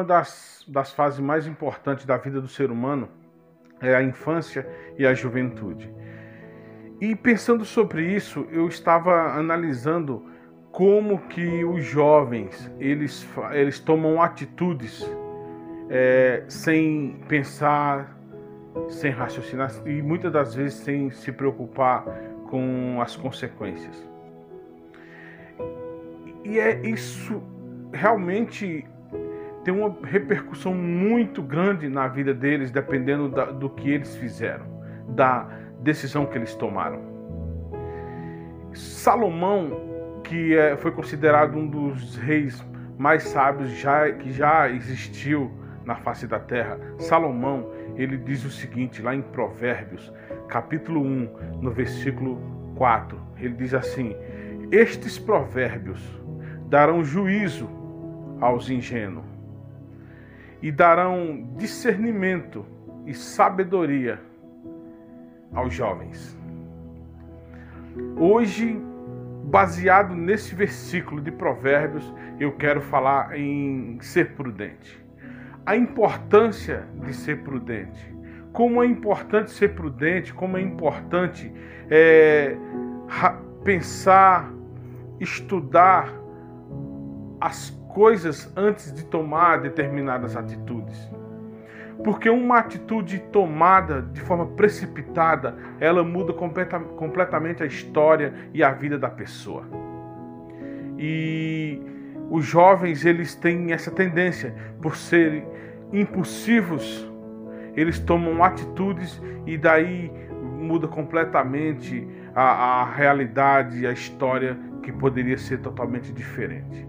uma das, das fases mais importantes da vida do ser humano é a infância e a juventude. E pensando sobre isso, eu estava analisando como que os jovens eles, eles tomam atitudes é, sem pensar, sem raciocinar e muitas das vezes sem se preocupar com as consequências. E é isso realmente tem uma repercussão muito grande na vida deles, dependendo da, do que eles fizeram, da decisão que eles tomaram. Salomão, que é, foi considerado um dos reis mais sábios já, que já existiu na face da terra, Salomão, ele diz o seguinte lá em Provérbios, capítulo 1, no versículo 4. Ele diz assim: Estes provérbios darão juízo aos ingênuos e darão discernimento e sabedoria aos jovens. Hoje, baseado nesse versículo de Provérbios, eu quero falar em ser prudente. A importância de ser prudente. Como é importante ser prudente, como é importante é, pensar, estudar as coisas antes de tomar determinadas atitudes. Porque uma atitude tomada de forma precipitada, ela muda completa, completamente a história e a vida da pessoa. E os jovens, eles têm essa tendência, por serem impulsivos, eles tomam atitudes e daí muda completamente a, a realidade, a história que poderia ser totalmente diferente.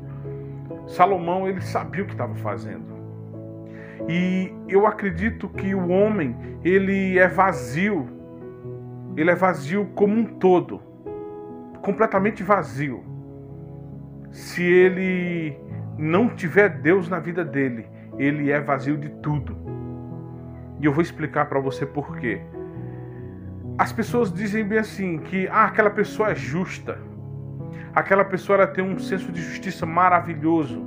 Salomão ele sabia o que estava fazendo. E eu acredito que o homem ele é vazio. Ele é vazio como um todo, completamente vazio. Se ele não tiver Deus na vida dele, ele é vazio de tudo. E eu vou explicar para você por quê. As pessoas dizem bem assim que ah, aquela pessoa é justa aquela pessoa ela tem um senso de justiça maravilhoso.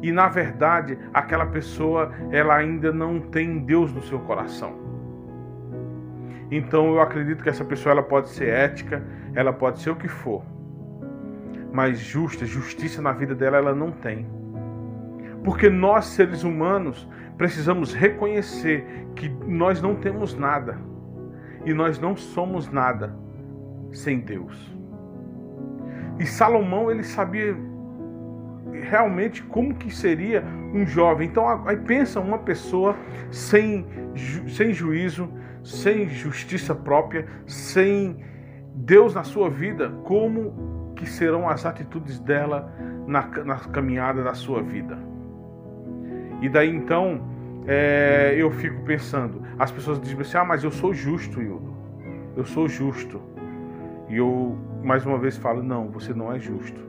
E na verdade, aquela pessoa ela ainda não tem Deus no seu coração. Então eu acredito que essa pessoa ela pode ser ética, ela pode ser o que for. Mas justa, justiça na vida dela ela não tem. Porque nós seres humanos precisamos reconhecer que nós não temos nada e nós não somos nada sem Deus. E Salomão ele sabia realmente como que seria um jovem. Então aí pensa uma pessoa sem, sem juízo, sem justiça própria, sem Deus na sua vida, como que serão as atitudes dela na, na caminhada da sua vida. E daí então é, eu fico pensando, as pessoas dizem assim, ah, mas eu sou justo, Hildo. Eu sou justo. E eu mais uma vez falo: não, você não é justo.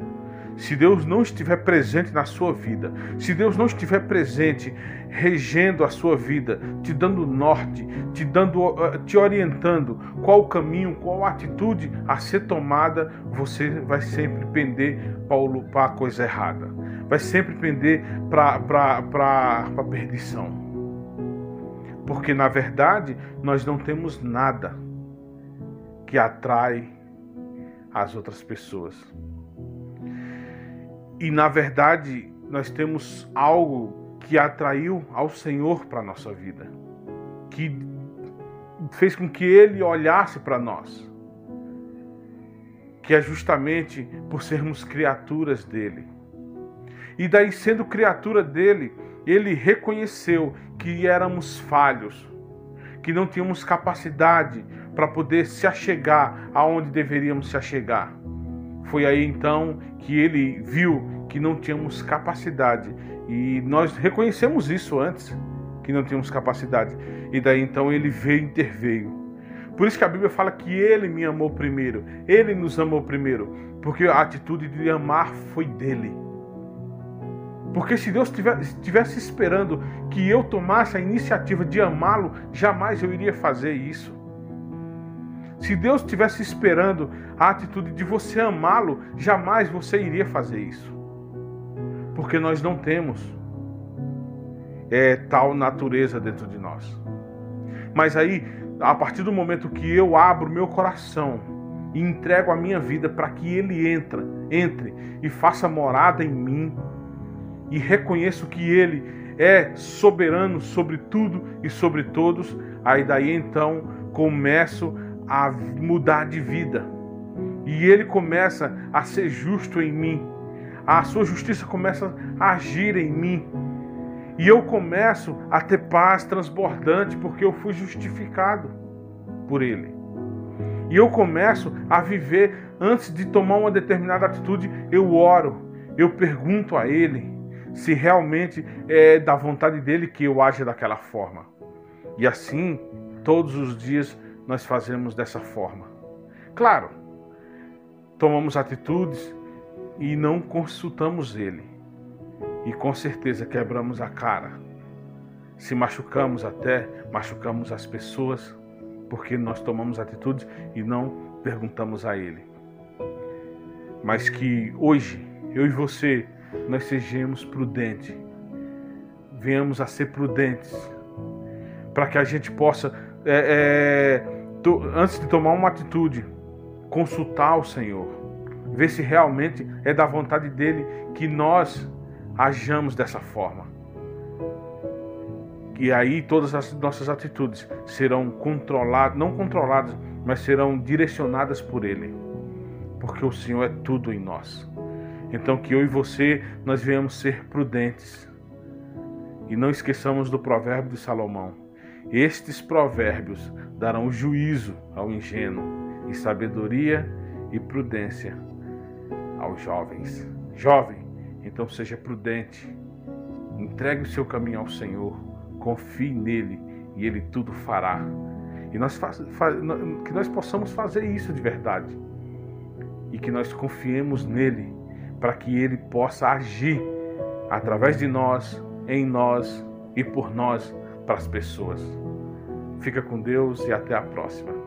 Se Deus não estiver presente na sua vida, se Deus não estiver presente regendo a sua vida, te dando norte, te dando eh, te orientando qual o caminho, qual a atitude a ser tomada, você vai sempre pender para a coisa errada. Vai sempre pender para a perdição. Porque na verdade nós não temos nada que atrai as outras pessoas. E na verdade, nós temos algo que atraiu ao Senhor para a nossa vida, que fez com que ele olhasse para nós, que é justamente por sermos criaturas dele. E daí, sendo criatura dele, ele reconheceu que éramos falhos, que não tínhamos capacidade para poder se achegar aonde deveríamos se achegar. Foi aí então que ele viu que não tínhamos capacidade e nós reconhecemos isso antes, que não tínhamos capacidade. E daí então ele veio interveio. Por isso que a Bíblia fala que ele me amou primeiro, ele nos amou primeiro, porque a atitude de amar foi dele. Porque se Deus estivesse esperando que eu tomasse a iniciativa de amá-lo, jamais eu iria fazer isso. Se Deus estivesse esperando a atitude de você amá-lo, jamais você iria fazer isso. Porque nós não temos. é, tal natureza dentro de nós. Mas aí, a partir do momento que eu abro meu coração e entrego a minha vida para que Ele entra, entre e faça morada em mim, e reconheço que Ele é soberano sobre tudo e sobre todos, aí daí então começo a mudar de vida. E Ele começa a ser justo em mim. A sua justiça começa a agir em mim. E eu começo a ter paz transbordante porque eu fui justificado por Ele. E eu começo a viver, antes de tomar uma determinada atitude, eu oro, eu pergunto a Ele se realmente é da vontade dele que eu aja daquela forma. E assim, todos os dias nós fazemos dessa forma. Claro, tomamos atitudes e não consultamos Ele. E com certeza quebramos a cara. Se machucamos até, machucamos as pessoas, porque nós tomamos atitudes e não perguntamos a Ele. Mas que hoje, eu e você, nós sejamos prudentes. Venhamos a ser prudentes. Para que a gente possa, é, é, to, antes de tomar uma atitude, consultar o Senhor. Ver se realmente é da vontade dele que nós ajamos dessa forma. E aí todas as nossas atitudes serão controladas, não controladas, mas serão direcionadas por Ele. Porque o Senhor é tudo em nós. Então que eu e você nós venhamos ser prudentes. E não esqueçamos do provérbio de Salomão. Estes provérbios darão juízo ao ingênuo e sabedoria e prudência aos jovens. Jovem, então seja prudente. Entregue o seu caminho ao Senhor, confie nele e ele tudo fará. E nós faz, faz, que nós possamos fazer isso de verdade. E que nós confiemos nele para que Ele possa agir através de nós, em nós e por nós para as pessoas. Fica com Deus e até a próxima.